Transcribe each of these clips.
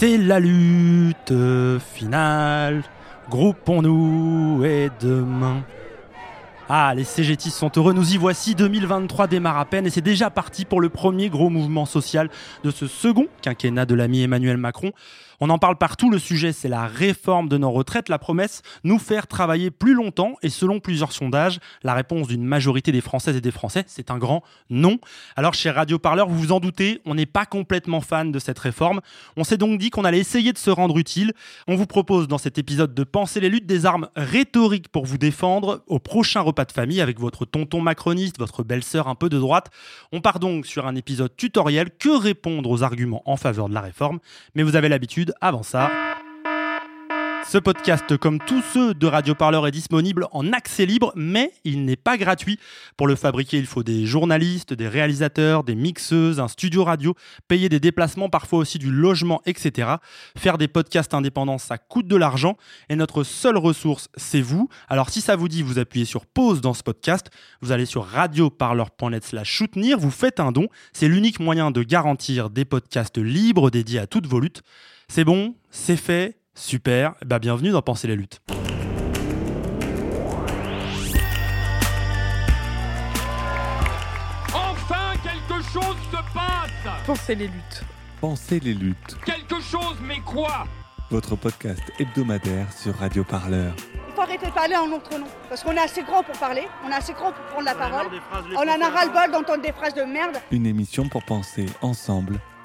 C'est la lutte finale. Groupons-nous et demain. Ah, les CGT sont heureux, nous y voici, 2023 démarre à peine et c'est déjà parti pour le premier gros mouvement social de ce second quinquennat de l'ami Emmanuel Macron. On en parle partout, le sujet c'est la réforme de nos retraites, la promesse, nous faire travailler plus longtemps et selon plusieurs sondages, la réponse d'une majorité des Françaises et des Français, c'est un grand non. Alors chez Radio Parleur, vous vous en doutez, on n'est pas complètement fan de cette réforme. On s'est donc dit qu'on allait essayer de se rendre utile. On vous propose dans cet épisode de Penser les luttes des armes rhétoriques pour vous défendre au prochain repas de famille avec votre tonton macroniste, votre belle-sœur un peu de droite. On part donc sur un épisode tutoriel que répondre aux arguments en faveur de la réforme? Mais vous avez l'habitude, avant ça... Ce podcast, comme tous ceux de Radio Parleur, est disponible en accès libre, mais il n'est pas gratuit. Pour le fabriquer, il faut des journalistes, des réalisateurs, des mixeuses, un studio radio, payer des déplacements, parfois aussi du logement, etc. Faire des podcasts indépendants, ça coûte de l'argent, et notre seule ressource, c'est vous. Alors si ça vous dit, vous appuyez sur pause dans ce podcast, vous allez sur radioparleur.net slash soutenir, vous faites un don. C'est l'unique moyen de garantir des podcasts libres dédiés à toutes vos luttes. C'est bon, c'est fait, super, bah bienvenue dans Penser les luttes. Enfin, quelque chose se passe Pensez les luttes. Pensez les luttes, Quelque chose, mais quoi? Votre podcast hebdomadaire sur Radio Parleur. Il faut arrêter de parler en notre nom. Parce qu'on est assez grand pour parler, on est assez grand pour prendre la parole. On en a ras-le-bol d'entendre des phrases de merde. Une émission pour penser ensemble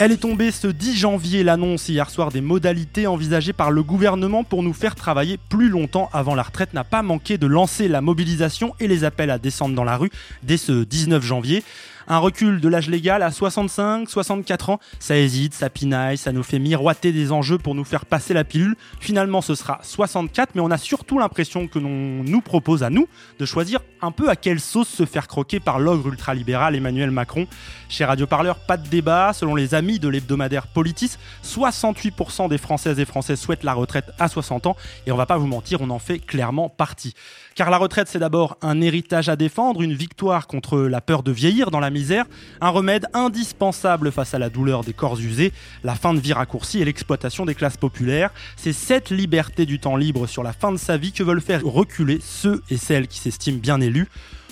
Elle est tombée ce 10 janvier, l'annonce hier soir des modalités envisagées par le gouvernement pour nous faire travailler plus longtemps avant la retraite n'a pas manqué de lancer la mobilisation et les appels à descendre dans la rue dès ce 19 janvier. Un recul de l'âge légal à 65, 64 ans, ça hésite, ça pinaille, ça nous fait miroiter des enjeux pour nous faire passer la pilule. Finalement, ce sera 64, mais on a surtout l'impression que l'on nous propose à nous de choisir un peu à quelle sauce se faire croquer par l'ogre ultralibéral Emmanuel Macron. Chez Radio Parleur, pas de débat. Selon les amis de l'hebdomadaire Politis, 68% des Françaises et Français souhaitent la retraite à 60 ans. Et on va pas vous mentir, on en fait clairement partie. Car la retraite, c'est d'abord un héritage à défendre, une victoire contre la peur de vieillir dans la misère, un remède indispensable face à la douleur des corps usés, la fin de vie raccourcie et l'exploitation des classes populaires. C'est cette liberté du temps libre sur la fin de sa vie que veulent faire reculer ceux et celles qui s'estiment bien élus.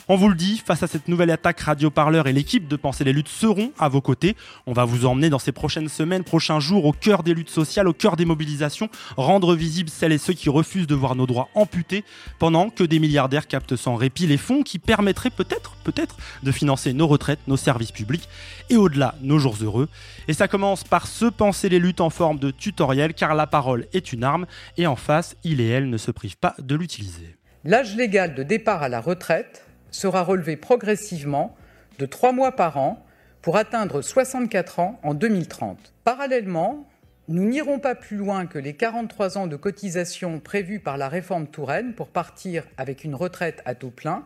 On vous le dit, face à cette nouvelle attaque Radio Parleur et l'équipe de Penser les luttes seront à vos côtés. On va vous emmener dans ces prochaines semaines, prochains jours au cœur des luttes sociales, au cœur des mobilisations, rendre visibles celles et ceux qui refusent de voir nos droits amputés, pendant que des milliardaires captent sans répit les fonds qui permettraient peut-être, peut-être, de financer nos retraites, nos services publics et au-delà nos jours heureux. Et ça commence par se penser les luttes en forme de tutoriel, car la parole est une arme, et en face, il et elle ne se privent pas de l'utiliser. L'âge légal de départ à la retraite sera relevé progressivement de 3 mois par an pour atteindre 64 ans en 2030. Parallèlement, nous n'irons pas plus loin que les 43 ans de cotisation prévus par la réforme Touraine pour partir avec une retraite à taux plein,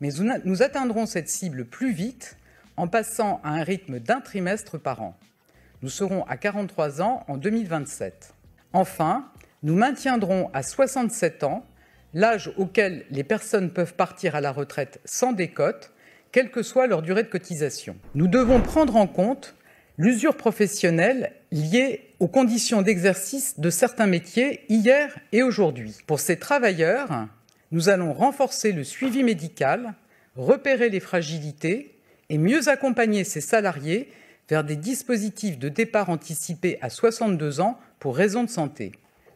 mais nous atteindrons cette cible plus vite en passant à un rythme d'un trimestre par an. Nous serons à 43 ans en 2027. Enfin, nous maintiendrons à 67 ans l'âge auquel les personnes peuvent partir à la retraite sans décote, quelle que soit leur durée de cotisation. Nous devons prendre en compte l'usure professionnelle liée aux conditions d'exercice de certains métiers hier et aujourd'hui. Pour ces travailleurs, nous allons renforcer le suivi médical, repérer les fragilités et mieux accompagner ces salariés vers des dispositifs de départ anticipé à 62 ans pour raison de santé.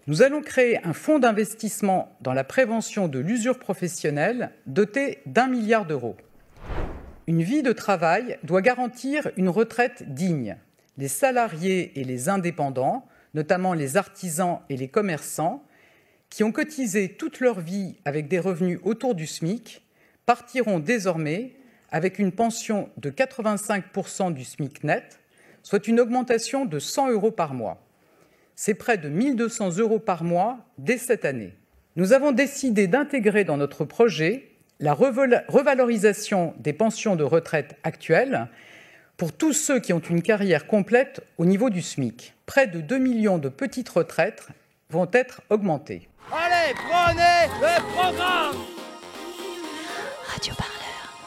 Nous allons créer un fonds d'investissement dans la prévention de l'usure professionnelle doté d'un milliard d'euros. Une vie de travail doit garantir une retraite digne. Les salariés et les indépendants, notamment les artisans et les commerçants, qui ont cotisé toute leur vie avec des revenus autour du SMIC, partiront désormais avec une pension de 85% du SMIC net, soit une augmentation de 100 euros par mois. C'est près de 1200 euros par mois dès cette année. Nous avons décidé d'intégrer dans notre projet la revalorisation des pensions de retraite actuelles pour tous ceux qui ont une carrière complète au niveau du SMIC. Près de 2 millions de petites retraites vont être augmentées. Allez, prenez le programme Radio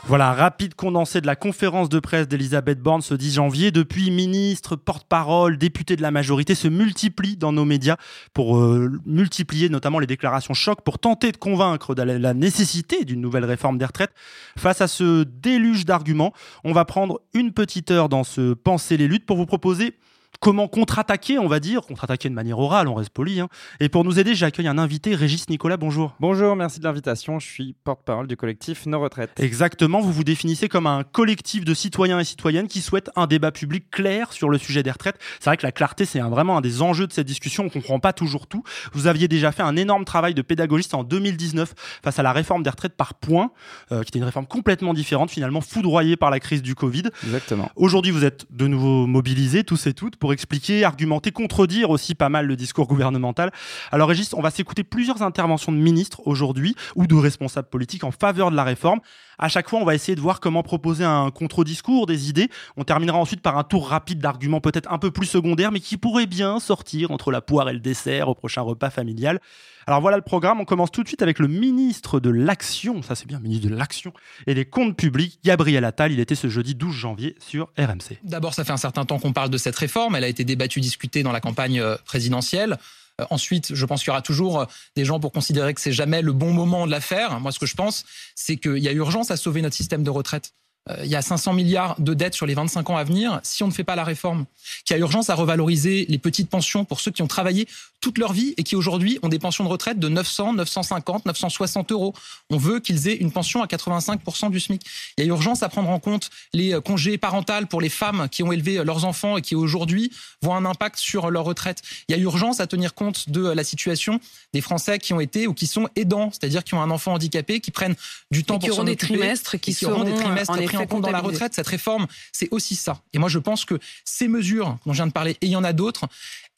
voilà, rapide condensé de la conférence de presse d'Elisabeth Borne ce 10 janvier. Depuis, ministre, porte-parole, député de la majorité se multiplient dans nos médias pour euh, multiplier notamment les déclarations choc pour tenter de convaincre de la nécessité d'une nouvelle réforme des retraites. Face à ce déluge d'arguments, on va prendre une petite heure dans ce Penser les luttes pour vous proposer comment contre-attaquer, on va dire, contre-attaquer de manière orale, on reste poli. Hein. Et pour nous aider, j'accueille un invité, Régis Nicolas, bonjour. Bonjour, merci de l'invitation, je suis porte-parole du collectif Nos Retraites. Exactement, vous vous définissez comme un collectif de citoyens et citoyennes qui souhaitent un débat public clair sur le sujet des retraites. C'est vrai que la clarté, c'est vraiment un des enjeux de cette discussion, on ne comprend pas toujours tout. Vous aviez déjà fait un énorme travail de pédagogiste en 2019 face à la réforme des retraites par points, euh, qui était une réforme complètement différente, finalement foudroyée par la crise du Covid. Exactement. Aujourd'hui, vous êtes de nouveau mobilisés, tous et toutes, pour expliquer, argumenter, contredire aussi pas mal le discours gouvernemental. Alors Régis, on va s'écouter plusieurs interventions de ministres aujourd'hui ou de responsables politiques en faveur de la réforme. À chaque fois, on va essayer de voir comment proposer un contre-discours, des idées. On terminera ensuite par un tour rapide d'arguments peut-être un peu plus secondaires, mais qui pourraient bien sortir entre la poire et le dessert au prochain repas familial. Alors voilà le programme. On commence tout de suite avec le ministre de l'Action, ça c'est bien, ministre de l'Action et des Comptes Publics, Gabriel Attal. Il était ce jeudi 12 janvier sur RMC. D'abord, ça fait un certain temps qu'on parle de cette réforme. Elle a été débattue, discutée dans la campagne euh, présidentielle. Euh, ensuite, je pense qu'il y aura toujours euh, des gens pour considérer que c'est jamais le bon moment de la faire. Moi, ce que je pense, c'est qu'il y a urgence à sauver notre système de retraite. Euh, il y a 500 milliards de dettes sur les 25 ans à venir si on ne fait pas la réforme. Qu'il y a urgence à revaloriser les petites pensions pour ceux qui ont travaillé toute leur vie et qui aujourd'hui ont des pensions de retraite de 900, 950, 960 euros. On veut qu'ils aient une pension à 85% du SMIC. Il y a urgence à prendre en compte les euh, congés parentaux pour les femmes qui ont élevé euh, leurs enfants et qui aujourd'hui voient un impact sur leur retraite. Il y a urgence à tenir compte de la situation des Français qui ont été ou qui sont aidants, c'est-à-dire qui ont un enfant handicapé, qui prennent du temps pour s'en occuper. Des trimestres qui, qui auront des trimestres pris en compte dans la retraite. Cette réforme, c'est aussi ça. Et moi, je pense que ces mesures dont je viens de parler, et il y en a d'autres,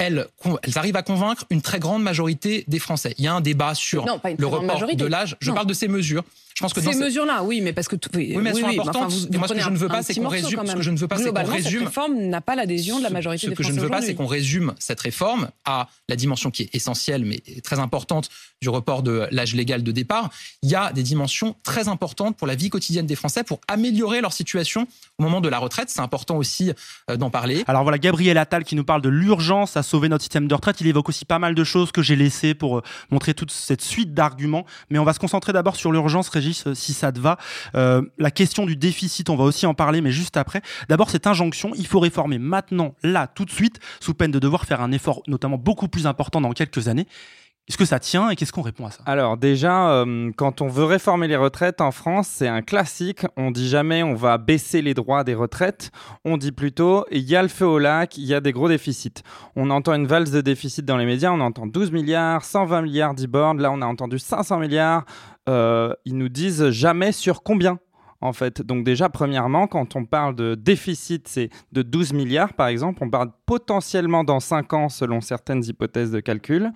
elles, elles, arrivent à convaincre une très grande majorité des Français. Il y a un débat sur le report de l'âge. Je parle de ces mesures. Je pense que ces mesures-là, oui, mais parce que oui, mais elles sont importantes. moi, ce que je ne veux pas, c'est qu'on résume. Ce que je ne veux pas, c'est qu'on résume. Cette réforme n'a pas l'adhésion de la majorité des Français. Ce que je ne veux pas, c'est qu'on résume cette réforme à la dimension qui est essentielle, mais très importante du report de l'âge légal de départ. Il y a des dimensions très importantes pour la vie quotidienne des Français, pour améliorer leur situation au moment de la retraite. C'est important aussi euh, d'en parler. Alors voilà, Gabriel Attal qui nous parle de l'urgence à sauver notre système de retraite. Il évoque aussi pas mal de choses que j'ai laissées pour euh, montrer toute cette suite d'arguments. Mais on va se concentrer d'abord sur l'urgence, Régis, euh, si ça te va. Euh, la question du déficit, on va aussi en parler, mais juste après. D'abord, cette injonction, il faut réformer maintenant, là, tout de suite, sous peine de devoir faire un effort notamment beaucoup plus important dans quelques années. Est-ce que ça tient et qu'est-ce qu'on répond à ça? Alors déjà, euh, quand on veut réformer les retraites en France, c'est un classique. On dit jamais on va baisser les droits des retraites. On dit plutôt il y a le feu au lac, il y a des gros déficits. On entend une valse de déficit dans les médias, on entend 12 milliards, 120 milliards d'e-board. Là, on a entendu 500 milliards. Euh, ils nous disent jamais sur combien en fait. Donc déjà, premièrement, quand on parle de déficit, c'est de 12 milliards, par exemple. On parle potentiellement dans 5 ans, selon certaines hypothèses de calcul.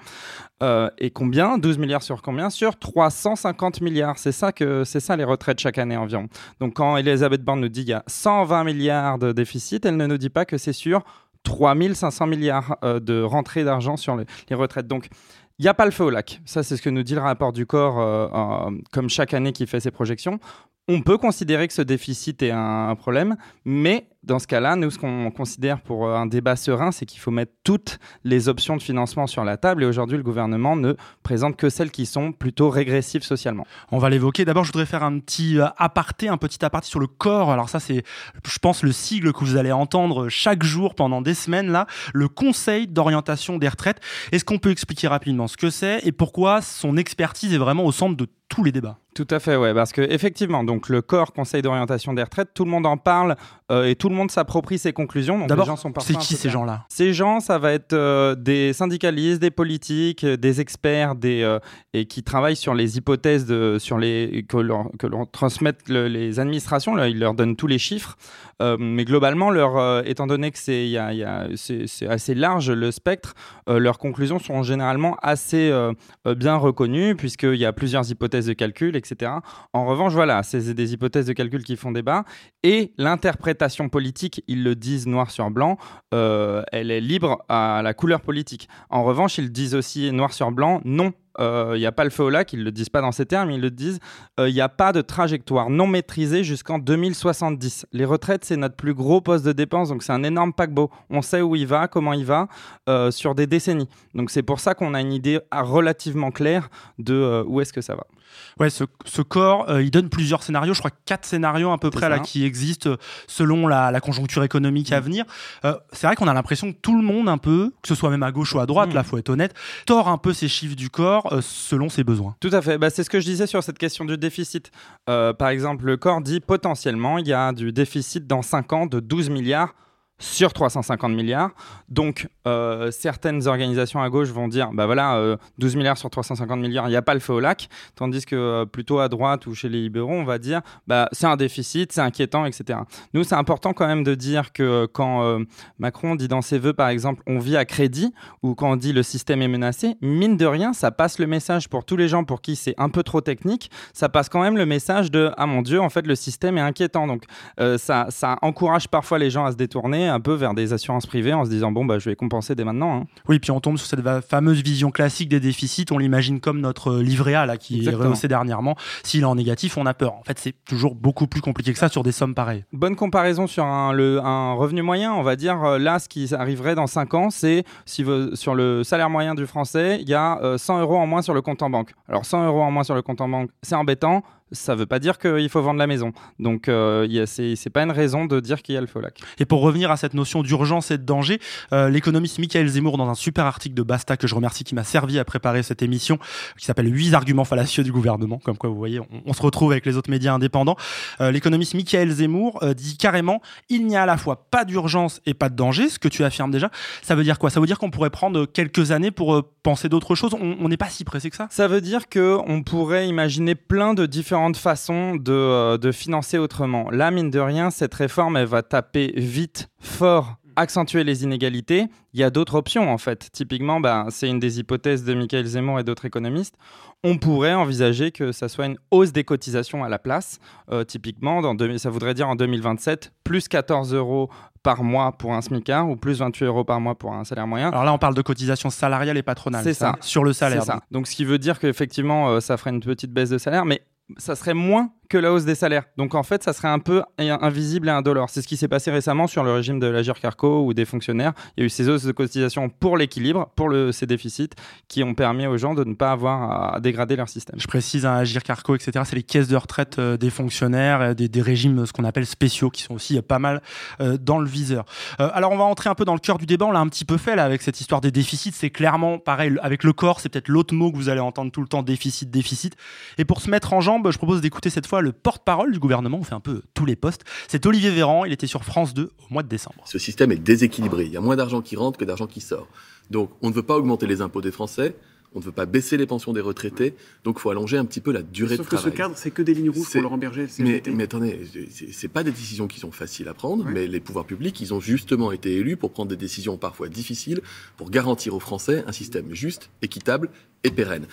Euh, et combien? 12 milliards sur combien? Sur 350 milliards. C'est ça, que, c'est ça les retraites chaque année environ. Donc quand Elisabeth Borne nous dit qu'il y a 120 milliards de déficit, elle ne nous dit pas que c'est sur 3500 milliards euh, de rentrée d'argent sur les, les retraites. Donc il n'y a pas le feu au lac. Ça, c'est ce que nous dit le rapport du corps, euh, comme chaque année qui fait ses projections. On peut considérer que ce déficit est un, problème, mais Dans ce cas-là, nous, ce qu'on considère pour euh, un débat serein, c'est qu'il faut mettre toutes les options de financement sur la table. Et aujourd'hui, le gouvernement ne présente que celles qui sont plutôt régressives socialement. On va l'évoquer. D'abord, je voudrais faire un petit euh, aparté, un petit aparté sur le corps. Alors ça, c'est, je pense, le sigle que vous allez entendre chaque jour pendant des semaines là, le Conseil d'orientation des retraites. Est-ce qu'on peut expliquer rapidement ce que c'est et pourquoi son expertise est vraiment au centre de tous les débats tout à fait, ouais, parce que effectivement, donc le corps Conseil d'orientation des retraites, tout le monde en parle euh, et tout le monde s'approprie ses conclusions. D'abord, c'est qui ces gens-là? Ces gens, ça va être euh, des syndicalistes, des politiques, euh, des experts, des et qui travaillent sur les hypothèses de, sur les que l'on que transmette les administrations. Là, ils leur donnent tous les chiffres, mais globalement, leur, étant donné que c'est y a, y a, c'est assez large le spectre, leurs conclusions sont généralement assez bien reconnues puisqu'il y a plusieurs hypothèses de calcul, etc. En revanche, voilà, c'est des hypothèses de calcul qui font débat. Et l'interprétation politique, ils le disent noir sur blanc, euh, elle est libre à la couleur politique. En revanche, ils disent aussi noir sur blanc, non, il euh, n'y a pas le feu au lac, ils ne le disent pas dans ces termes, ils le disent, il euh, n'y a pas de trajectoire non maîtrisée jusqu'en 2070. Les retraites, c'est notre plus gros poste de dépense, donc c'est un énorme paquebot. On sait où il va, comment il va, euh, sur des décennies. Donc c'est pour ça qu'on a une idée relativement claire de où est-ce que ça va. Ouais, ce, corps, il donne plusieurs scénarios, je crois quatre scénarios à peu près là qui existent selon la, conjoncture économique à mm. venir. c'est vrai qu'on a l'impression que tout le monde un peu, que ce soit même à gauche ou à droite, mm. là faut être honnête, tord un peu ces chiffres du corps euh, selon ses besoins. Tout à fait. Bah, c'est ce que je disais sur cette question du déficit. Euh, par exemple, le corps dit potentiellement il y a du déficit dans 5 ans de 12 milliards sur 350 milliards. Donc, euh, certaines organisations à gauche vont dire, bah voilà, 12 milliards sur 350 milliards, il n'y a pas le feu au lac. Tandis que plutôt à droite ou chez les libéraux, on va dire, bah c'est un déficit, c'est inquiétant, etc. Nous, c'est important quand même de dire que quand Macron dit dans ses voeux, par exemple, on vit à crédit, ou quand on dit le système est menacé, mine de rien, ça passe le message pour tous les gens pour qui c'est un peu trop technique, ça passe quand même le message de, ah mon Dieu, en fait, le système est inquiétant. Donc, ça, ça encourage parfois les gens à se détourner un peu vers des assurances privées en se disant bon bah je vais compenser dès maintenant. Hein. Oui, puis on tombe sur cette fameuse vision classique des déficits. On l'imagine comme notre livret A là qui est rehaussé dernièrement. S'il est en négatif, on a peur. En fait, c'est toujours beaucoup plus compliqué que ça sur des sommes pareilles. Bonne comparaison sur un, le, un revenu moyen, on va dire euh, là ce qui arriverait dans 5 ans, c'est si sur le salaire moyen du français, il y a 100 euh, euros en moins sur le compte en banque. Alors 100 euros en moins sur le compte en banque, c'est embêtant ça ne veut pas dire qu'il faut vendre la maison. Donc, euh, ce n'est pas une raison de dire qu'il y a le feu lac. Et pour revenir à cette notion d'urgence et de danger, euh, l'économiste Michael Zemmour, dans un super article de Basta que je remercie, qui m'a servi à préparer cette émission, qui s'appelle 8 arguments fallacieux du gouvernement, comme quoi vous voyez, on, se retrouve avec les autres médias indépendants. Euh, l'économiste Michael Zemmour dit carrément il n'y a à la fois pas d'urgence et pas de danger, ce que tu affirmes déjà. Ça veut dire quoi? Ça veut dire qu'on pourrait prendre quelques années pour penser d'autres choses? On n'est pas si pressé que ça? Ça veut dire qu'on pourrait imaginer plein de différents différentes façons de, euh, de, financer autrement. Là, mine de rien, cette réforme, elle va taper vite, fort, accentuer les inégalités. Il y a d'autres options, en fait. Typiquement, bah, c'est une des hypothèses de Michael Zemmour et d'autres économistes. On pourrait envisager que ça soit une hausse des cotisations à la place. Euh, typiquement, dans ça voudrait dire en 2027, plus 14 euros par mois pour un SMICAR ou plus 28 euros par mois pour un salaire moyen. Alors là, on parle de cotisation salariale et patronale. C'est ça. Sur le salaire. Ça. Donc, ce qui veut dire qu'effectivement, euh, ça ferait une petite baisse de salaire, mais ça serait moins que la hausse des salaires. Donc en fait, ça serait un peu invisible et indolore. C'est ce qui s'est passé récemment sur le régime de l'Agir Carco ou des fonctionnaires. Il y a eu ces hausses de cotisation pour l'équilibre, pour ces déficits, qui ont permis aux gens de ne pas avoir à dégrader leur système. Je précise, un hein, Agir Carco, etc., c'est les caisses de retraite euh, des fonctionnaires, euh, des, des, régimes, ce qu'on appelle spéciaux, qui sont aussi euh, pas mal dans le viseur. alors on va entrer un peu dans le cœur du débat. On l'a un petit peu fait là avec cette histoire des déficits. C'est clairement pareil avec le corps. C'est peut-être l'autre mot que vous allez entendre tout le temps déficit, déficit. Et pour se mettre en jambe, je propose d'écouter cette fois le porte-parole du gouvernement, on fait un peu tous les postes. C'est Olivier Véran, il était sur France 2 au mois de décembre. Ce système est déséquilibré, il y a moins d'argent qui rentre que d'argent qui sort. Donc on ne veut pas augmenter les impôts des Français, on ne veut pas baisser les pensions des retraités, donc il faut allonger un petit peu la durée de travail. Sauf que ce cadre, c'est que des lignes rouges pour Laurent Berger. Mais, mais attendez, c'est pas des décisions qui sont faciles à prendre, mais les pouvoirs publics, ils ont justement été élus pour prendre des décisions parfois difficiles, pour garantir aux Français un système juste, équitable et pérenne.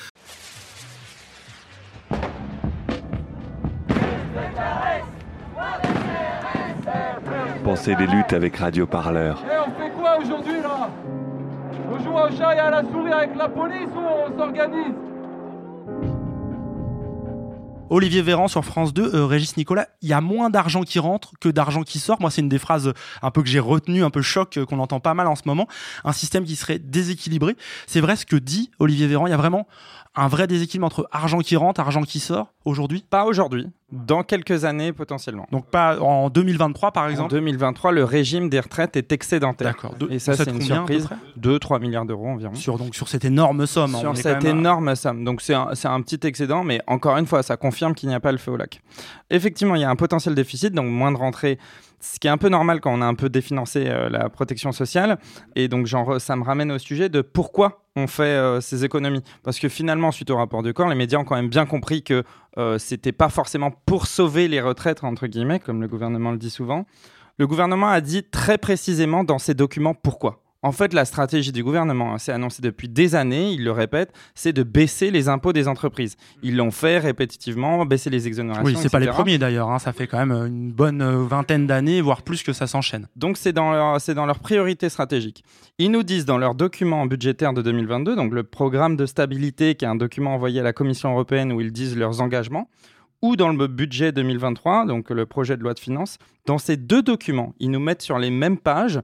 Pensez des luttes avec Radio Parleur. Et on fait quoi aujourd'hui là? On joue au chat et à la souris avec la police ou on s'organise? Olivier Véran sur France 2, euh, Régis Nicolas, il y a moins d'argent qui rentre que d'argent qui sort. Moi, c'est une des phrases un peu que j'ai retenues, un peu choc, euh, qu'on entend pas mal en ce moment. Un système qui serait déséquilibré. C'est vrai ce que dit Olivier Véran. Il y a vraiment un vrai déséquilibre entre argent qui rentre, argent qui sort aujourd'hui? Pas aujourd'hui, dans quelques années potentiellement. Donc pas en 2023 par exemple En 2023, le régime des retraites est excédentaire. D'accord. Et ça, c'est une surprise. 2-3 milliards d'euros environ. Sur, donc, sur cette énorme somme. Sur cette énorme somme. Donc c'est un, un, petit excédent, mais encore une fois, ça confirme qu'il n'y a pas le feu au lac. Effectivement, il y a un potentiel déficit, donc moins de rentrées ce qui est un peu normal quand on a un peu définancé euh, la protection sociale. Et donc, genre, ça me ramène au sujet de pourquoi on fait euh, ces économies. Parce que finalement, suite au rapport de corps, les médias ont quand même bien compris que euh, c'était pas forcément pour sauver les retraites, entre guillemets, comme le gouvernement le dit souvent. Le gouvernement a dit très précisément dans ses documents pourquoi. En fait, la stratégie du gouvernement, c'est hein, annoncé depuis des années, il le répète, c'est de baisser les impôts des entreprises. Ils l'ont fait répétitivement, baisser les exonérations. Oui, c'est pas les premiers d'ailleurs, hein. ça fait quand même une bonne euh, vingtaine d'années, voire plus que ça s'enchaîne. Donc c'est dans, leur, dans leur priorité stratégique. Ils nous disent dans leur document budgétaire de 2022, donc le programme de stabilité, qui est un document envoyé à la Commission européenne où ils disent leurs engagements, ou dans le budget 2023, donc le projet de loi de finances, dans ces deux documents, ils nous mettent sur les mêmes pages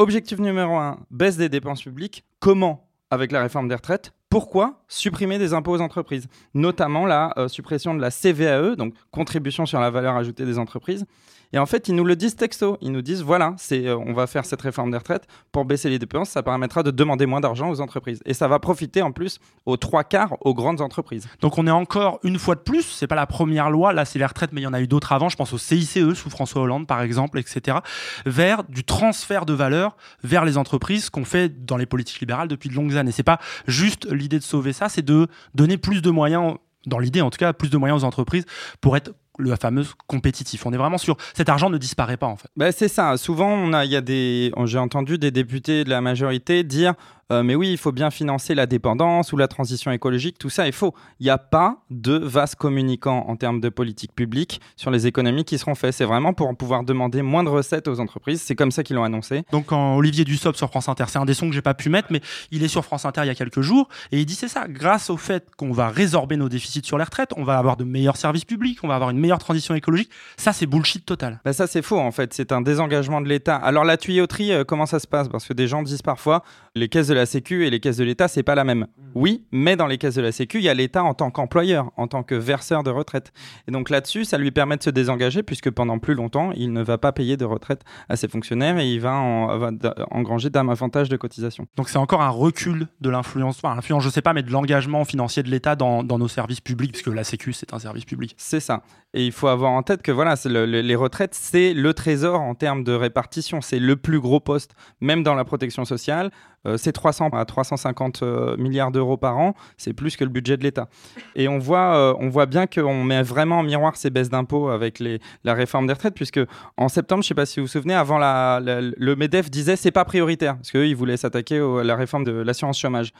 Objectif numéro 1, baisse des dépenses publiques. Comment avec la réforme des retraites? Pourquoi supprimer des impôts aux entreprises, notamment la euh, suppression de la CVAE, donc contribution sur la valeur ajoutée des entreprises. Et en fait, ils nous le disent texto. Ils nous disent voilà, c'est, euh, on va faire cette réforme des retraites pour baisser les dépenses. Ça permettra de demander moins d'argent aux entreprises. Et ça va profiter en plus aux trois quarts aux grandes entreprises. Donc on est encore une fois de plus, c'est pas la première loi. Là, c'est les retraites, mais il y en a eu d'autres avant. Je pense au CICE sous François Hollande, par exemple, etc. Vers du transfert de valeur vers les entreprises qu'on fait dans les politiques libérales depuis de longues années. C'est pas juste l'idée de sauver ça, c'est de donner plus de moyens dans l'idée en tout cas, plus de moyens aux entreprises pour être le fameux compétitif. On est vraiment sûr. Cet argent ne disparaît pas en fait. Bah, c'est ça. Souvent, il y a des, j'ai entendu des députés de la majorité dire euh, mais oui, il faut bien financer la dépendance ou la transition écologique, tout ça est faux. Il n'y a pas de vaste communicant en termes de politique publique sur les économies qui seront faites. C'est vraiment pour pouvoir demander moins de recettes aux entreprises. C'est comme ça qu'ils l'ont annoncé. Donc quand Olivier Dussopt sur France Inter, c'est un des sons que j'ai pas pu mettre, mais il est sur France Inter il y a quelques jours et il dit c'est ça, grâce au fait qu'on va résorber nos déficits sur les retraites, on va avoir de meilleurs services publics, on va avoir une meilleure transition écologique. Ça c'est bullshit total. Bah ça c'est faux en fait, c'est un désengagement de l'État. Alors la tuyauterie, euh, comment ça se passe? Parce que des gens disent parfois les caisses de la Sécu et les caisses de l'État, c'est pas la même. Oui, mais dans les caisses de la Sécu, il y a l'État en tant qu'employeur, en tant que verseur de retraite. Et donc là-dessus, ça lui permet de se désengager puisque pendant plus longtemps, il ne va pas payer de retraite à ses fonctionnaires et il va, en, engranger davantage de cotisations. Donc c'est encore un recul de l'influence, enfin l'influence, je sais pas, mais de l'engagement financier de l'État dans, nos services publics, puisque la Sécu, c'est un service public. C'est ça. Et il faut avoir en tête que voilà, les retraites, c'est le trésor en termes de répartition. C'est le plus gros poste, même dans la protection sociale. Euh, c'est 300 à 350 euh, milliards d'euros par an, c'est plus que le budget de l'État. Et on voit, euh, on voit bien qu'on met vraiment en miroir ces baisses d'impôts avec la réforme des retraites, puisque en septembre, je ne sais pas si vous vous souvenez, avant le MEDEF disait c'est pas prioritaire, parce qu'eux, ils voulaient s'attaquer à la réforme de l'assurance chômage.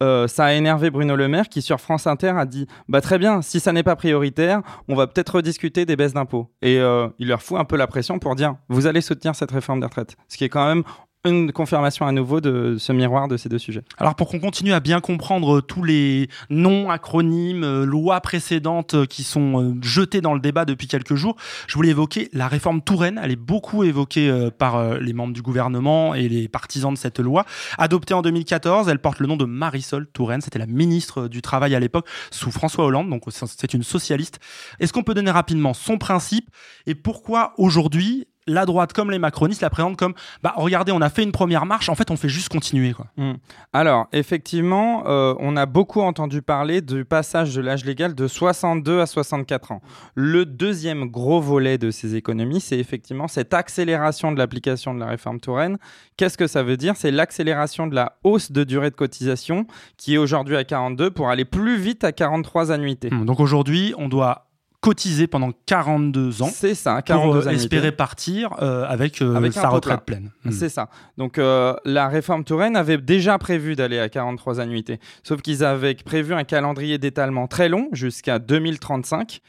ça a énervé Bruno Le Maire qui sur France Inter a dit bah très bien si ça n'est pas prioritaire on va peut-être rediscuter des baisses d'impôts et il leur fout un peu la pression pour dire vous allez soutenir cette réforme des retraites ce qui est quand même une confirmation à nouveau de ce miroir de ces deux sujets. Alors pour qu'on continue à bien comprendre tous les noms, acronymes, euh, lois précédentes euh, qui sont euh, jetés dans le débat depuis quelques jours, je voulais évoquer la réforme Touraine. Elle est beaucoup évoquée par les membres du gouvernement et les partisans de cette loi. Adoptée en 2014, elle porte le nom de Marisol Touraine. C'était la ministre du Travail à l'époque sous François Hollande, donc c'est une socialiste. Est-ce qu'on peut donner rapidement son principe et pourquoi aujourd'hui la droite comme les macronistes la présentent comme bah regardez on a fait une première marche en fait on fait juste continuer quoi. Hmm. Alors effectivement euh, on a beaucoup entendu parler du passage de l'âge légal de 62 à 64 ans. Le deuxième gros volet de ces économies c'est effectivement cette accélération de l'application de la réforme Touraine. Qu'est-ce que ça veut dire? C'est l'accélération de la hausse de durée de cotisation qui est aujourd'hui à 42 pour aller plus vite à 43 annuités. Hmm. donc aujourd'hui on doit cotiser pendant 42 ans. C'est ça, 42 pour espérer partir euh, avec, euh, sa retraite pleine. Hmm. C'est ça. Donc euh, la réforme Touraine avait déjà prévu d'aller à 43 annuités, sauf qu'ils avaient prévu un calendrier d'étalement très long jusqu'à 2035.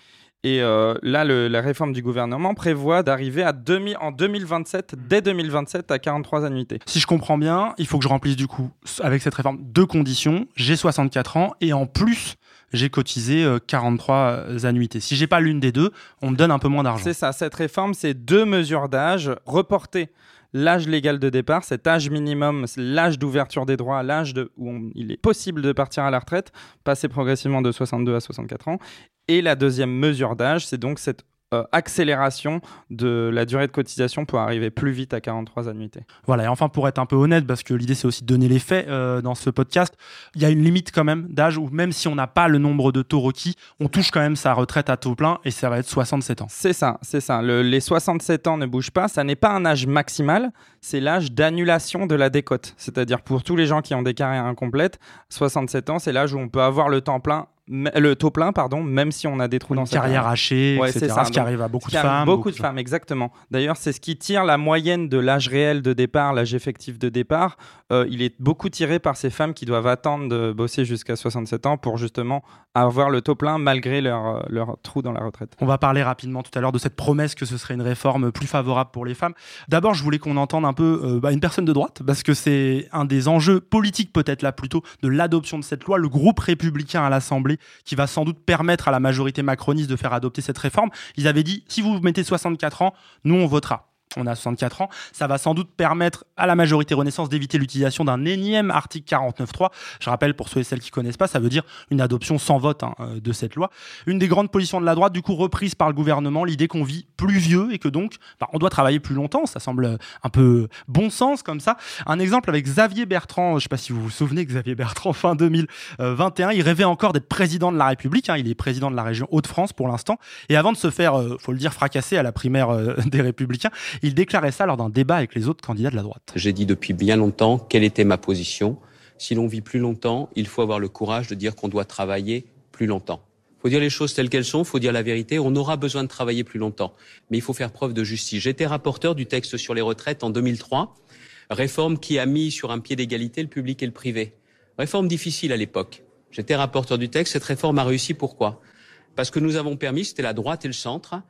Et là, la réforme du gouvernement prévoit d'arriver à demi, en 2027, dès 2027, à 43 annuités. Si je comprends bien, il faut que je remplisse du coup, avec cette réforme, deux conditions. J'ai 64 ans et en plus, j'ai cotisé euh, 43 annuités. Si j'ai pas l'une des deux, on me donne un peu moins d'argent. C'est ça, cette réforme, c'est deux mesures d'âge, reporter l'âge légal de départ, cet âge minimum, l'âge d'ouverture des droits, l'âge où il est possible de partir à la retraite, passer progressivement de 62 à 64 ans. Et la deuxième mesure d'âge, c'est donc cette euh, accélération de la durée de cotisation pour arriver plus vite à 43 annuités. Voilà, et enfin pour être un peu honnête, parce que l'idée c'est aussi de donner les faits euh, dans ce podcast, il y a une limite quand même d'âge où même si on n'a pas le nombre de taux requis, on touche quand même sa retraite à taux plein et ça va être 67 ans. C'est ça, c'est ça. Le- les 67 ans ne bougent pas. Ça n'est pas un âge maximal, c'est l'âge d'annulation de la décote. C'est-à-dire pour tous les gens qui ont des carrières incomplètes, 67 ans, c'est l'âge où on peut avoir le temps plein. Le taux plein, pardon, même si on a des trous dans sa carrière hachée, etc., c'est ça. ce qui arrive à beaucoup de femmes, Beaucoup, beaucoup de de femmes, exactement. D'ailleurs, c'est ce qui tire la moyenne de l'âge réel de départ, l'âge effectif de départ. Euh, il est beaucoup tiré par ces femmes qui doivent attendre de bosser jusqu'à 67 ans pour justement avoir le taux plein malgré leur, euh, leur trou dans la retraite. On va parler rapidement tout à l'heure de cette promesse que ce serait une réforme plus favorable pour les femmes. D'abord, je voulais qu'on entende un peu euh, bah, une personne de droite, parce que c'est un des enjeux politiques peut-être là plutôt de l'adoption de cette loi, le groupe républicain à l'Assemblée, qui va sans doute permettre à la majorité macroniste de faire adopter cette réforme. Ils avaient dit, si vous mettez 64 ans, nous on votera. On a 64 ans, ça va sans doute permettre à la majorité Renaissance d'éviter l'utilisation d'un énième article 49.3. Je rappelle pour ceux et celles qui connaissent pas, ça veut dire une adoption sans vote hein, euh, de cette loi. Une des grandes positions de la droite, du coup reprise par le gouvernement, l'idée qu'on vit plus vieux et que donc bah, on doit travailler plus longtemps. Ça semble euh, un peu bon sens comme ça. Un exemple avec Xavier Bertrand, je sais pas si vous vous souvenez, Xavier Bertrand fin 2021, il rêvait encore d'être président de la République. hein. il est président de la région Hauts-de-France pour l'instant. Et avant de se faire, euh, faut le dire, fracasser à la primaire euh, des Républicains, il déclarait ça lors d'un débat avec les autres candidats de la droite. J'ai dit depuis bien longtemps quelle était ma position. Si l'on vit plus longtemps, il faut avoir le courage de dire qu'on doit travailler plus longtemps. Faut dire les choses telles qu'elles sont, faut dire la vérité. On aura besoin de travailler plus longtemps, mais il faut faire preuve de justice. J'étais rapporteur du texte sur les retraites en 2003, réforme qui a mis sur un pied d'égalité le public et le privé. Réforme difficile à l'époque. J'étais rapporteur du texte. Cette réforme a réussi. Pourquoi? Parce que nous avons permis, c'était la droite et le centre,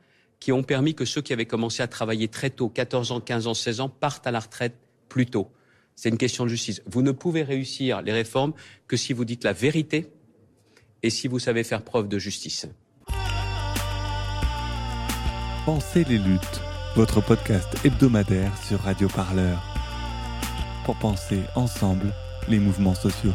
qui ont permis que ceux qui avaient commencé à travailler très tôt, 14 ans, 15 ans, 16 ans, partent à la retraite plus tôt. C'est une question de justice. Vous ne pouvez réussir les réformes que si vous dites la vérité et si vous savez faire preuve de justice. Pensez les luttes, votre podcast hebdomadaire sur Radio Parleur. Pour penser ensemble les mouvements sociaux.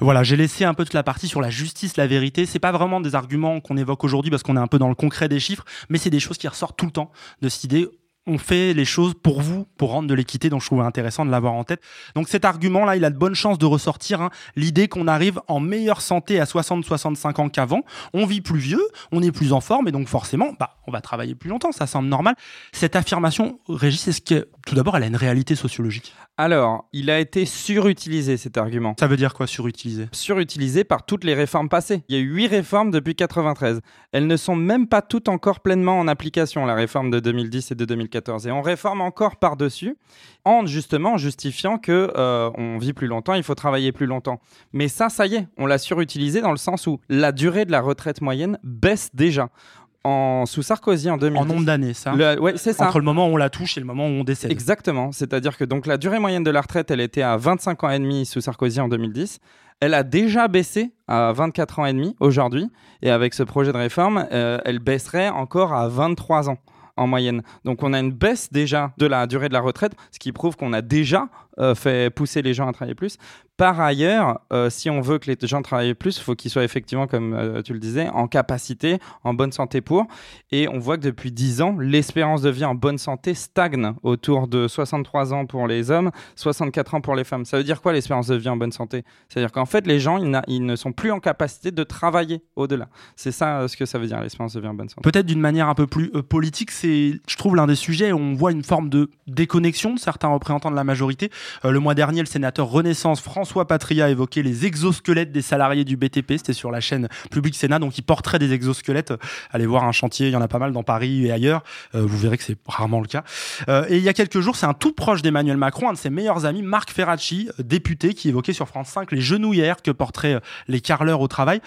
Voilà, j'ai laissé un peu toute la partie sur la justice, la vérité. C'est pas vraiment des arguments qu'on évoque aujourd'hui parce qu'on est un peu dans le concret des chiffres, mais c'est des choses qui ressortent tout le temps de cette idée. On fait les choses pour vous, pour rendre de l'équité, donc je trouvais intéressant de l'avoir en tête. Donc cet argument-là, il a de bonnes chances de ressortir. hein. L'idée qu'on arrive en meilleure santé à 60-65 ans qu'avant. On vit plus vieux, on est plus en forme, et donc forcément, bah, on va travailler plus longtemps, ça semble normal. Cette affirmation, Régis, est-ce que, tout d'abord, elle a une réalité sociologique? Alors, il a été surutilisé cet argument. Ça veut dire quoi, surutilisé? Surutilisé par toutes les réformes passées. Il y a eu huit réformes depuis 93. Elles ne sont même pas toutes encore pleinement en application, la réforme de 2010 et de 2014. Et on réforme encore par-dessus, en justement justifiant que euh, on vit plus longtemps, il faut travailler plus longtemps. Mais ça, ça y est, on l'a surutilisé dans le sens où la durée de la retraite moyenne baisse déjà. En, sous Sarkozy en 2010. En nombre d'années, ça Le- ouais, c'est ça. Entre le moment où on la touche et le moment où on décède. Exactement. C'est-à-dire que donc la durée moyenne de la retraite, elle était à 25 ans et demi sous Sarkozy en 2010. Elle a déjà baissé à 24 ans et demi aujourd'hui. Et avec ce projet de réforme, euh, elle baisserait encore à 23 ans en moyenne. Donc on a une baisse déjà de la durée de la retraite, ce qui prouve qu'on a déjà euh, fait pousser les gens à travailler plus. Par ailleurs, euh, si on veut que les gens travaillent plus, il faut qu'ils soient effectivement, comme euh, tu le disais, en capacité, en bonne santé pour. Et on voit que depuis 10 ans, l'espérance de vie en bonne santé stagne autour de 63 ans pour les hommes, 64 ans pour les femmes. Ça veut dire quoi l'espérance de vie en bonne santé? C'est-à-dire qu'en fait, les gens, ils, ils ne sont plus en capacité de travailler au-delà. C'est ça ce que ça veut dire, l'espérance de vie en bonne santé. Peut-être d'une manière un peu plus politique, c'est, je trouve, l'un des sujets où on voit une forme de déconnexion de certains représentants de la majorité. Euh, le mois dernier, le sénateur Renaissance François Patria évoquait les exosquelettes des salariés du BTP. C'était sur la chaîne publique Sénat, donc il porterait des exosquelettes. Allez voir un chantier, il y en a pas mal dans Paris et ailleurs. Euh, vous verrez que c'est rarement le cas. Euh, et il y a quelques jours, c'est un tout proche d'Emmanuel Macron, un de ses meilleurs amis, Marc Ferracci, député, qui évoquait sur France 5 les genouillères que porteraient les carleurs au travail.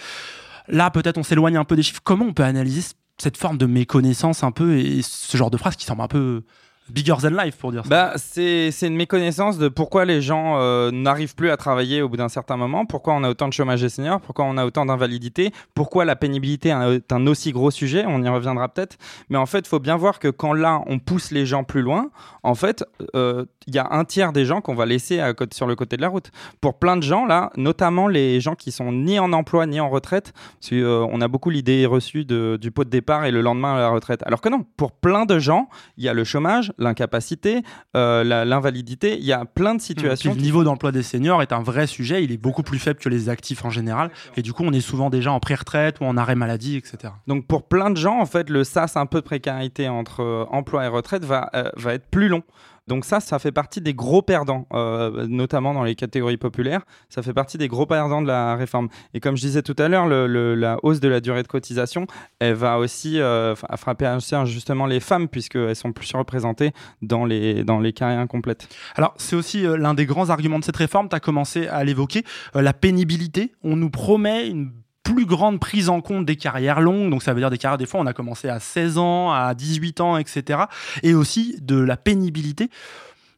Là, peut-être on s'éloigne un peu des chiffres. Comment on peut analyser cette forme de méconnaissance un peu et ce genre de phrase qui semble un peu bigger than life pour dire ça. Bah, c'est une méconnaissance de pourquoi les gens euh, n'arrivent plus à travailler au bout d'un certain moment, pourquoi on a autant de chômage des seniors, pourquoi on a autant d'invalidité, pourquoi la pénibilité est un aussi gros sujet, on y reviendra peut-être. Mais en fait, il faut bien voir que quand là, on pousse les gens plus loin, en fait, euh, il y a un tiers des gens qu'on va laisser sur le côté de la route. Pour plein de gens, là, notamment les gens qui sont ni en emploi ni en retraite, parce qu'on a beaucoup l'idée reçue du pot de départ et le lendemain à la retraite. Alors que non, pour plein de gens, il y a le chômage, l'incapacité, euh, l'invalidité, il y a plein de Puis situations. le niveau d'emploi des seniors est un vrai sujet, il est beaucoup plus faible que les actifs en général, et du coup on est souvent déjà en pré-retraite ou en arrêt maladie, etc. Donc pour plein de gens, en fait, le sas un peu de précarité entre euh, emploi et retraite va, euh, va être plus long. Donc ça, ça fait partie des gros perdants, euh, notamment dans les catégories populaires. Ça fait partie des gros perdants de la réforme. Et comme je disais tout à l'heure, la hausse de la durée de cotisation, elle va aussi euh, frapper aussi justement les femmes, puisqu'elles sont plus représentées dans les, dans les carrières incomplètes. Alors, c'est aussi euh, l'un des grands arguments de cette réforme, tu as commencé à l'évoquer, la pénibilité. On nous promet une plus grande prise en compte des carrières longues, donc ça veut dire des carrières, des fois on a commencé à 16 ans, à 18 ans, etc. Et aussi de la pénibilité.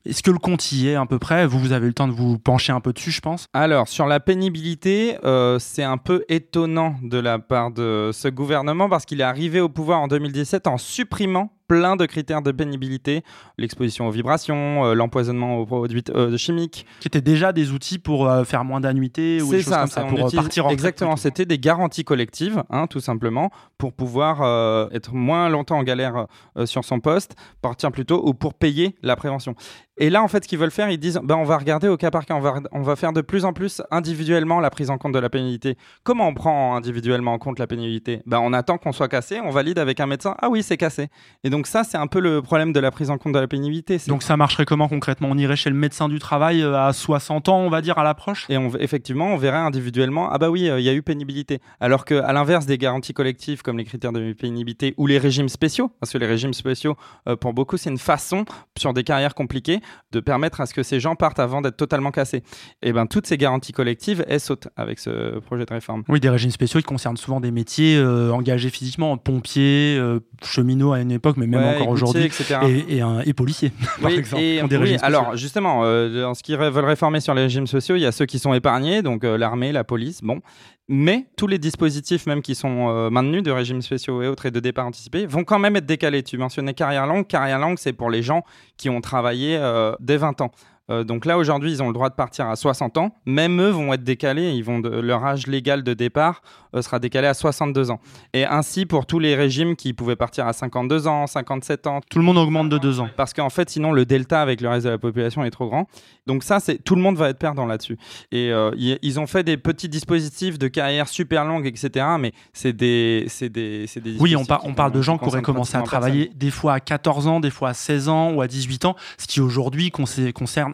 Est-ce que le compte y est à peu près? Vous, vous avez le temps de vous pencher un peu dessus, je pense. Alors, sur la pénibilité, euh, c'est un peu étonnant de la part de ce gouvernement parce qu'il est arrivé au pouvoir en 2017 en supprimant plein de critères de pénibilité, l'exposition aux vibrations, euh, l'empoisonnement aux produits euh, chimiques. Qui étaient déjà des outils pour euh, faire moins d'annuités ou des choses comme ça, pour utilise- partir en Exactement, c'était des garanties collectives, hein, tout simplement, pour pouvoir être moins longtemps en galère sur son poste, partir plus tôt ou pour payer la prévention. Et là, en fait, ce qu'ils veulent faire, ils disent ben, on va regarder au cas par cas, on va, on va faire de plus en plus individuellement la prise en compte de la pénibilité. Comment on prend individuellement en compte la pénibilité? Ben, On attend qu'on soit cassé, on valide avec un médecin ah oui, c'est cassé. Et donc, ça, c'est un peu le problème de la prise en compte de la pénibilité. Donc ça marcherait comment concrètement? On irait chez le médecin du travail euh, à 60 ans, on va dire, à l'approche? Et on, effectivement, on verrait individuellement, ah bah oui, euh, il y a eu pénibilité. Alors qu'à l'inverse des garanties collectives comme les critères de pénibilité ou les régimes spéciaux, parce que les régimes spéciaux, euh, pour beaucoup, c'est une façon, sur des carrières compliquées, de permettre à ce que ces gens partent avant d'être totalement cassés. Et bien, toutes ces garanties collectives, elles sautent avec ce projet de réforme. Oui, des régimes spéciaux qui concernent souvent des métiers euh, engagés physiquement, pompiers, cheminots à une époque, mais même Ouais, encore aujourd'hui, et, et, un- et policiers, par Oui, exemple, et- qui des oui, alors justement, euh, en ce qu'ils veulent réformer sur les régimes sociaux, il y a ceux qui sont épargnés, donc euh, l'armée, la police, bon. Mais tous les dispositifs, même qui sont euh, maintenus de régimes spéciaux et autres et de départ anticipé, vont quand même être décalés. Tu mentionnais carrière longue. Carrière longue, c'est pour les gens qui ont travaillé euh, dès 20 ans. Euh, donc là, aujourd'hui, ils ont le droit de partir à 60 ans. Même eux vont être décalés. Ils vont de- leur âge légal de départ euh, sera décalé à 62 ans. Et ainsi pour tous les régimes qui pouvaient partir à 52 ans, 57 ans. Tout le monde augmente de deux ans. Parce qu'en fait, sinon, le delta avec le reste de la population est trop grand. Donc ça, c'est tout le monde va être perdant là-dessus. Et euh, y- ils ont fait des petits dispositifs de carrière super longue, etc. Mais c'est des, c'est des, c'est des Oui, on, par- on parle de gens qui auraient commencé à travailler des fois à 14 ans, des fois à 16 ans ou à 18 ans, ce qui aujourd'hui conce- concerne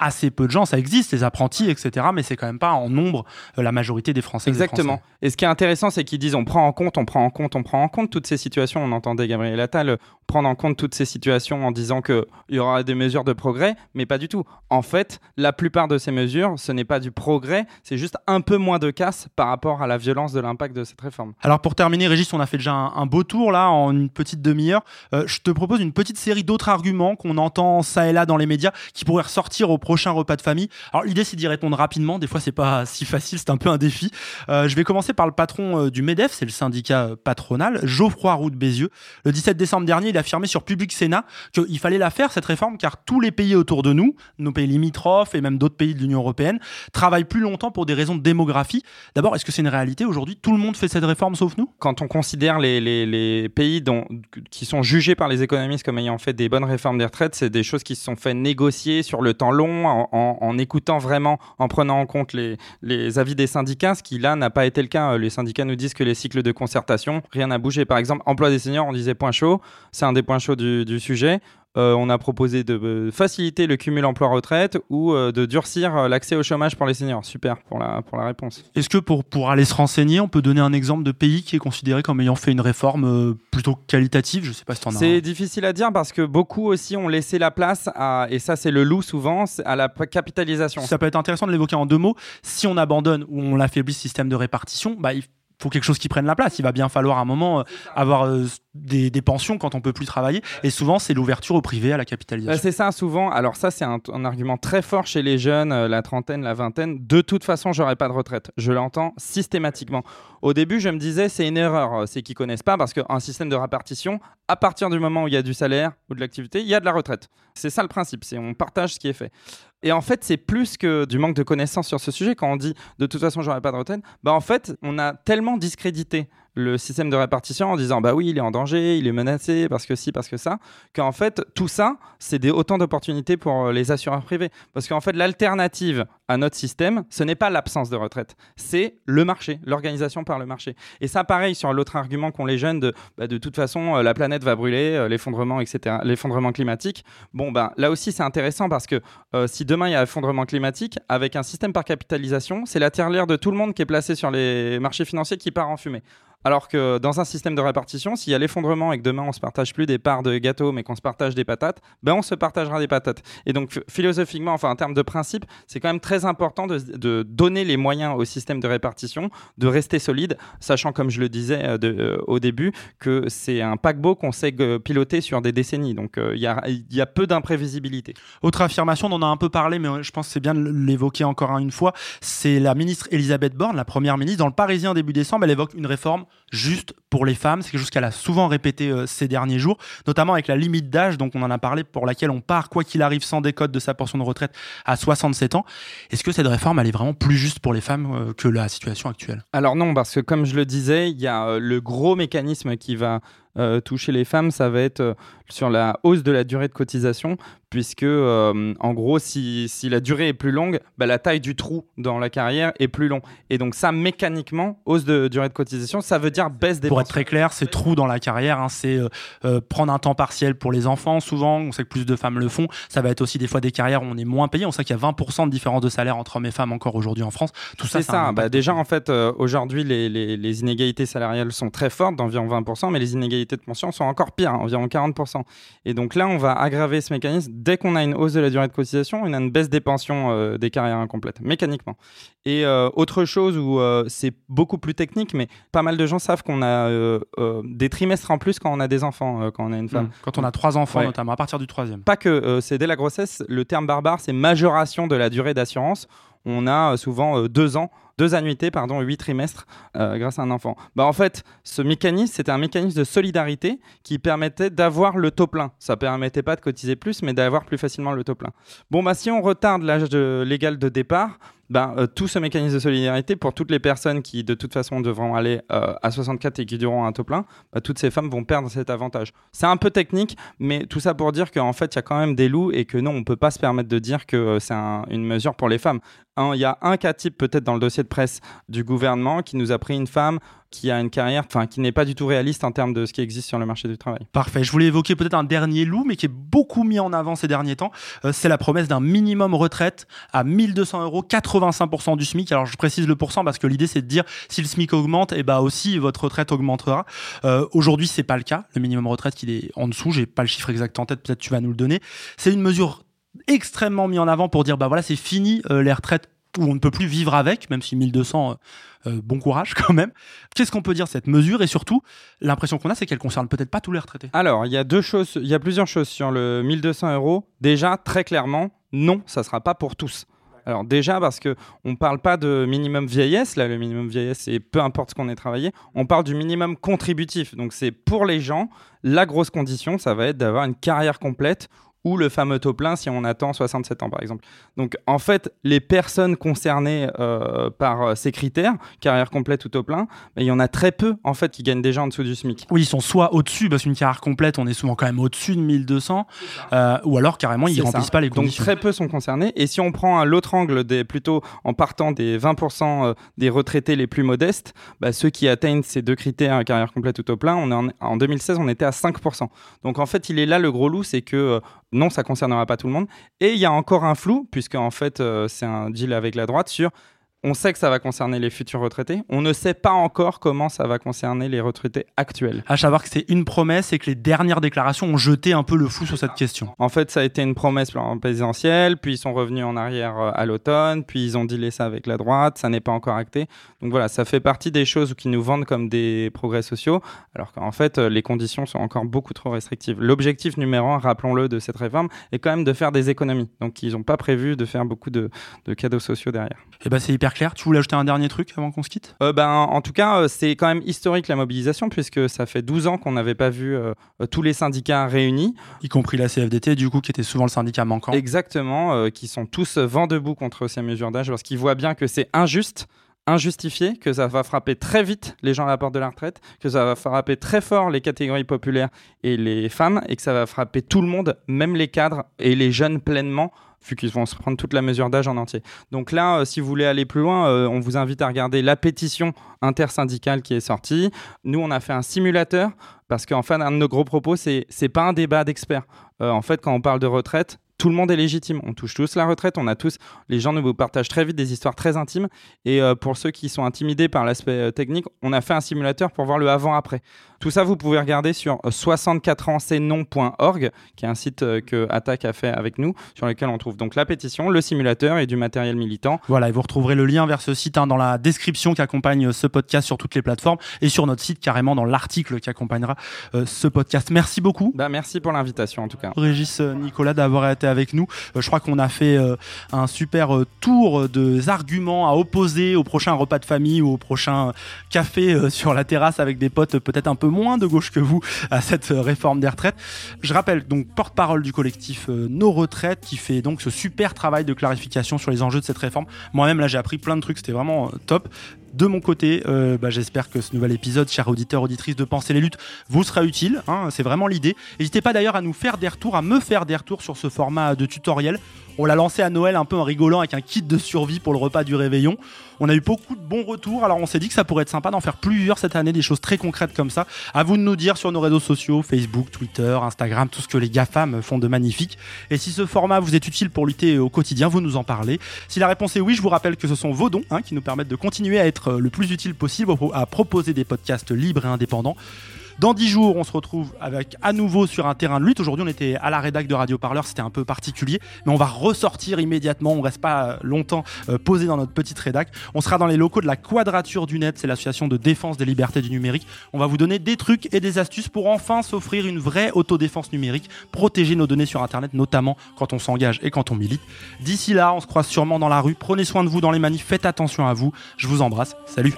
assez peu de gens. Ça existe, les apprentis, etc. Mais c'est quand même pas en nombre euh, la majorité des Français. et des Exactement. Français. Et ce qui est intéressant, c'est qu'ils disent on prend en compte, on prend en compte, on prend en compte toutes ces situations. On entendait Gabriel Attal euh, prendre en compte toutes ces situations en disant qu'il y aura des mesures de progrès, mais pas du tout. En fait, la plupart de ces mesures, ce n'est pas du progrès, c'est juste un peu moins de casse par rapport à la violence de l'impact de cette réforme. Alors pour terminer, Régis, on a fait déjà un, un beau tour là en une petite demi-heure. Euh, je te propose une petite série d'autres arguments qu'on entend ça et là dans les médias qui pourraient ressortir au prochain repas de famille. Alors l'idée c'est d'y répondre rapidement. Des fois c'est pas si facile, c'est un peu un défi. Euh, je vais commencer par le patron euh, du Medef, c'est le syndicat euh, patronal, Geoffroy Roux de Bézieux. Le 17 décembre dernier, il a affirmé sur Public Sénat qu'il fallait la faire cette réforme car tous les pays autour de nous, nos pays limitrophes et même d'autres pays de l'Union européenne, travaillent plus longtemps pour des raisons de démographie. D'abord, est-ce que c'est une réalité aujourd'hui? Tout le monde fait cette réforme sauf nous? Quand on considère les pays dont, qui sont jugés par les économistes comme ayant fait des bonnes réformes des retraites, c'est des choses qui se sont fait négocier sur le temps long, en, écoutant vraiment, en prenant en compte les, avis des syndicats, ce qui là n'a pas été le cas. Les syndicats nous disent que les cycles de concertation, rien n'a bougé. Par exemple, emploi des seniors, on disait point chaud, c'est un des points chauds du sujet. Euh, on a proposé de euh, faciliter le cumul emploi-retraite ou euh, de durcir l'accès au chômage pour les seniors. Super pour la, pour la réponse. Est-ce que pour, pour aller se renseigner, on peut donner un exemple de pays qui est considéré comme ayant fait une réforme euh, plutôt qualitative? Je sais pas si tu en as. C'est difficile à dire parce que beaucoup aussi ont laissé la place à, et ça c'est le loup souvent, à la capitalisation. Ça peut être intéressant de l'évoquer en deux mots. Si on abandonne ou on l'affaiblit ce système de répartition, bah, il faut quelque chose qui prenne la place. Il va bien falloir à un moment euh, avoir euh, des, pensions quand on peut plus travailler. Et souvent, c'est l'ouverture au privé, à la Bah, capitalisation. c'est ça, souvent. Alors, ça, c'est un, argument très fort chez les jeunes, euh, la trentaine, la vingtaine. De toute façon, j'aurai pas de retraite. Je l'entends systématiquement. Au début, je me disais, c'est une erreur. C'est qu'ils connaissent pas parce qu'un système de répartition, à partir du moment où il y a du salaire ou de l'activité, il y a de la retraite. C'est ça le principe. C'est on partage ce qui est fait. Et en fait, c'est plus que du manque de connaissances sur ce sujet. Quand on dit de toute façon, j'aurai pas de retraite, bah en fait, on a tellement discrédité le système de répartition en disant bah oui, il est en danger, il est menacé parce que si, parce que ça, qu'en fait, tout ça, c'est des, autant d'opportunités pour euh, les assureurs privés. Parce qu'en fait, l'alternative à notre système, ce n'est pas l'absence de retraite, c'est le marché, l'organisation par le marché. Et ça, pareil, sur l'autre argument qu'ont les jeunes de bah, de toute façon, euh, la planète va brûler, euh, l'effondrement, etc., l'effondrement climatique. Bon, ben là aussi, c'est intéressant parce que si demain il y a effondrement climatique, avec un système par capitalisation, c'est la tirelire de tout le monde qui est placé sur les marchés financiers qui part en fumée. Alors que dans un système de répartition, s'il y a l'effondrement et que demain on se partage plus des parts de gâteau, mais qu'on se partage des patates, ben on se partagera des patates. Et donc ph- philosophiquement, enfin en termes de principe, c'est quand même très important de, donner les moyens au système de répartition de rester solide, sachant comme je le disais euh, euh, au début que c'est un paquebot qu'on sait piloter sur des décennies. Donc euh, il y, a, y a peu d'imprévisibilité. Autre affirmation, on en a un peu parlé, mais je pense que c'est bien de l'évoquer encore une fois. C'est la ministre Elisabeth Borne, la première ministre. Dans le Parisien début décembre, elle évoque une réforme juste pour les femmes. C'est quelque chose qu'elle a souvent répété euh, ces derniers jours, notamment avec la limite d'âge, donc on en a parlé, pour laquelle on part, quoi qu'il arrive, sans décote de sa pension de retraite à 67 ans. Est-ce que cette réforme, elle est vraiment plus juste pour les femmes euh, que la situation actuelle? Alors non, parce que comme je le disais, il y a euh, le gros mécanisme qui va euh, toucher les femmes, ça va être euh, sur la hausse de la durée de cotisation, puisque euh, en gros, si, si la durée est plus longue, bah, la taille du trou dans la carrière est plus long. Et donc ça, mécaniquement, hausse de durée de cotisation, ça veut dire baisse des Pour être très clair, c'est trou dans la carrière, hein, c'est prendre un temps partiel pour les enfants, souvent, on sait que plus de femmes le font. Ça va être aussi des fois des carrières où on est moins payé. On sait qu'il y a 20% de différence de salaire entre hommes et femmes encore aujourd'hui en France. Tout ça, C'est ça. Bah, déjà, en fait, aujourd'hui, les, les- les inégalités salariales sont très fortes, d'environ 20%, mais les inégalités de pension sont encore pires, environ 40%. Et donc là, on va aggraver ce mécanisme. Dès qu'on a une hausse de la durée de cotisation, on a une baisse des pensions euh, des carrières incomplètes, mécaniquement. Et euh, autre chose où euh, c'est beaucoup plus technique, mais pas mal de gens savent qu'on a des trimestres en plus quand on a des enfants, quand on a une femme. Mmh. Quand on a trois enfants, Ouais. notamment, à partir du troisième. Pas que c'est dès la grossesse, le terme barbare, c'est majoration de la durée d'assurance. On a souvent deux ans, deux annuités, pardon, huit trimestres euh, grâce à un enfant. Bah, en fait, ce mécanisme, c'était un mécanisme de solidarité qui permettait d'avoir le taux plein. Ça permettait pas de cotiser plus, mais d'avoir plus facilement le taux plein. Bon, bah, si on retarde l'âge légal de départ, ben, tout ce mécanisme de solidarité pour toutes les personnes qui de toute façon devront aller euh, à 64 et qui auront un taux plein, bah, toutes ces femmes vont perdre cet avantage. C'est un peu technique, mais tout ça pour dire qu'en fait il y a quand même des loups et que non, on peut pas se permettre de dire que c'est un- une mesure pour les femmes. Un- Il y a un cas type peut-être dans le dossier de presse du gouvernement qui nous a pris une femme qui a une carrière, enfin qui n'est pas du tout réaliste en termes de ce qui existe sur le marché du travail. Parfait. Je voulais évoquer peut-être un dernier loup, mais qui est beaucoup mis en avant ces derniers temps. Euh, c'est la promesse d'un minimum retraite à 1200 euros, 85% du SMIC. Alors je précise le pourcent parce que l'idée c'est de dire si le SMIC augmente, et bah aussi votre retraite augmentera. Euh, Aujourd'hui c'est pas le cas. Le minimum retraite qu'il est en dessous. J'ai pas le chiffre exact en tête. Peut-être tu vas nous le donner. C'est une mesure extrêmement mise en avant pour dire bah voilà c'est fini euh, les retraites où on ne peut plus vivre avec, même si 1200, euh, euh, bon courage quand même. Qu'est-ce qu'on peut dire de cette mesure? Et surtout l'impression qu'on a c'est qu'elle concerne peut-être pas tous les retraités. Alors, il y a deux choses, il y a plusieurs choses sur le 1200 euros. Déjà, très clairement, non, ça sera pas pour tous. Alors déjà parce que on parle pas de minimum vieillesse, là le minimum vieillesse c'est peu importe ce qu'on ait travaillé, on parle du minimum contributif. Donc c'est pour les gens, la grosse condition ça va être d'avoir une carrière complète ou le fameux taux plein si on attend 67 ans par exemple. Donc en fait, les personnes concernées euh, par euh, ces critères, carrière complète ou taux plein, il y en a très peu en fait qui gagnent déjà en dessous du SMIC. Oui, ils sont soit au-dessus, parce qu'une carrière complète, on est souvent quand même au-dessus de 1200, euh, ou alors carrément, ils C'est remplissent ça. pas les Donc conditions. très peu sont concernés. Et si on prend l'autre angle, des, plutôt en partant des 20% euh, des retraités les plus modestes, bah, ceux qui atteignent ces deux critères, carrière complète ou taux plein, on est en, en 2016, on était à 5%. Donc en fait, il est là le gros loup, c'est que non, ça concernera pas tout le monde. Et il y a encore un flou, puisque en fait, euh, c'est un deal avec la droite sur On sait que ça va concerner les futurs retraités. On ne sait pas encore comment ça va concerner les retraités actuels. À savoir que c'est une promesse et que les dernières déclarations ont jeté un peu le fou sur cette question. En fait, ça a été une promesse présidentielle, puis ils sont revenus en arrière euh, à l'automne, puis ils ont dilé ça avec la droite, ça n'est pas encore acté. Donc voilà, ça fait partie des choses qui nous vendent comme des progrès sociaux, alors qu'en fait, euh, les conditions sont encore beaucoup trop restrictives. L'objectif numéro un, rappelons-le, de cette réforme est quand même de faire des économies. Donc ils n'ont pas prévu de faire beaucoup de, de cadeaux sociaux derrière. Et eh ben c'est hyper clair. Tu voulais ajouter un dernier truc avant qu'on se quitte? Euh, ben, En tout cas, euh, c'est quand même historique la mobilisation, puisque ça fait 12 ans qu'on n'avait pas vu euh, tous les syndicats réunis. Y compris la CFDT, du coup, qui était souvent le syndicat manquant. Exactement, euh, qui sont tous vent debout contre ces mesures d'âge, parce qu'ils voient bien que c'est injuste injustifié, que ça va frapper très vite les gens à la porte de la retraite, que ça va frapper très fort les catégories populaires et les femmes, et que ça va frapper tout le monde, même les cadres et les jeunes pleinement vu qu'ils vont se prendre toute la mesure d'âge en entier. Donc là, euh, si vous voulez aller plus loin, euh, on vous invite à regarder la pétition intersyndicale qui est sortie. Nous, on a fait un simulateur parce qu'en fait, un de nos gros propos, c'est c'est pas un débat d'experts. Euh, en fait, quand on parle de retraite, tout le monde est légitime. On touche tous la retraite. On a tous, les gens nous partagent très vite des histoires très intimes. Et euh, pour ceux qui sont intimidés par l'aspect euh, technique, on a fait un simulateur pour voir le avant-après. Tout ça, vous pouvez regarder sur 64anscnon.org, qui est un site euh, que Attaque a fait avec nous, sur lequel on trouve donc la pétition, le simulateur et du matériel militant. Voilà, et vous retrouverez le lien vers ce site hein, dans la description qui accompagne ce podcast sur toutes les plateformes et sur notre site carrément dans l'article qui accompagnera euh, ce podcast. Merci beaucoup. Bah, merci pour l'invitation en tout cas. Régis euh, Nicolas d'avoir été avec nous. Euh, je crois qu'on a fait euh, un super euh, tour de arguments à opposer au prochain repas de famille ou au prochain café euh, sur la terrasse avec des potes peut-être un peu moins de gauche que vous à cette euh, réforme des retraites. Je rappelle donc porte-parole du collectif euh, Nos Retraites qui fait donc ce super travail de clarification sur les enjeux de cette réforme. Moi-même là j'ai appris plein de trucs, c'était vraiment euh, top. De mon côté, bah, j'espère que ce nouvel épisode, chers auditeurs, auditrices de Penser les luttes, vous sera utile. hein, c'est vraiment l'idée. N'hésitez pas d'ailleurs à nous faire des retours, à me faire des retours sur ce format de tutoriel. On l'a lancé à Noël un peu en rigolant avec un kit de survie pour le repas du réveillon. On a eu beaucoup de bons retours, alors on s'est dit que ça pourrait être sympa d'en faire plusieurs cette année, des choses très concrètes comme ça. À vous de nous dire sur nos réseaux sociaux, Facebook, Twitter, Instagram, tout ce que les GAFAM font de magnifique. Et si ce format vous est utile pour lutter au quotidien, vous nous en parlez. Si la réponse est oui, je vous rappelle que ce sont vos dons hein, qui nous permettent de continuer à être le plus utile possible, à proposer des podcasts libres et indépendants. Dans 10 jours, on se retrouve avec à nouveau sur un terrain de lutte. Aujourd'hui, on était à la rédac de Radio Parleur, c'était un peu particulier, mais on va ressortir immédiatement. On reste pas longtemps euh, posé dans notre petite rédac. On sera dans les locaux de la Quadrature du Net, c'est l'association de défense des libertés du numérique. On va vous donner des trucs et des astuces pour enfin s'offrir une vraie autodéfense numérique, protéger nos données sur Internet, notamment quand on s'engage et quand on milite. D'ici là, on se croise sûrement dans la rue. Prenez soin de vous dans les manifs, faites attention à vous. Je vous embrasse. Salut.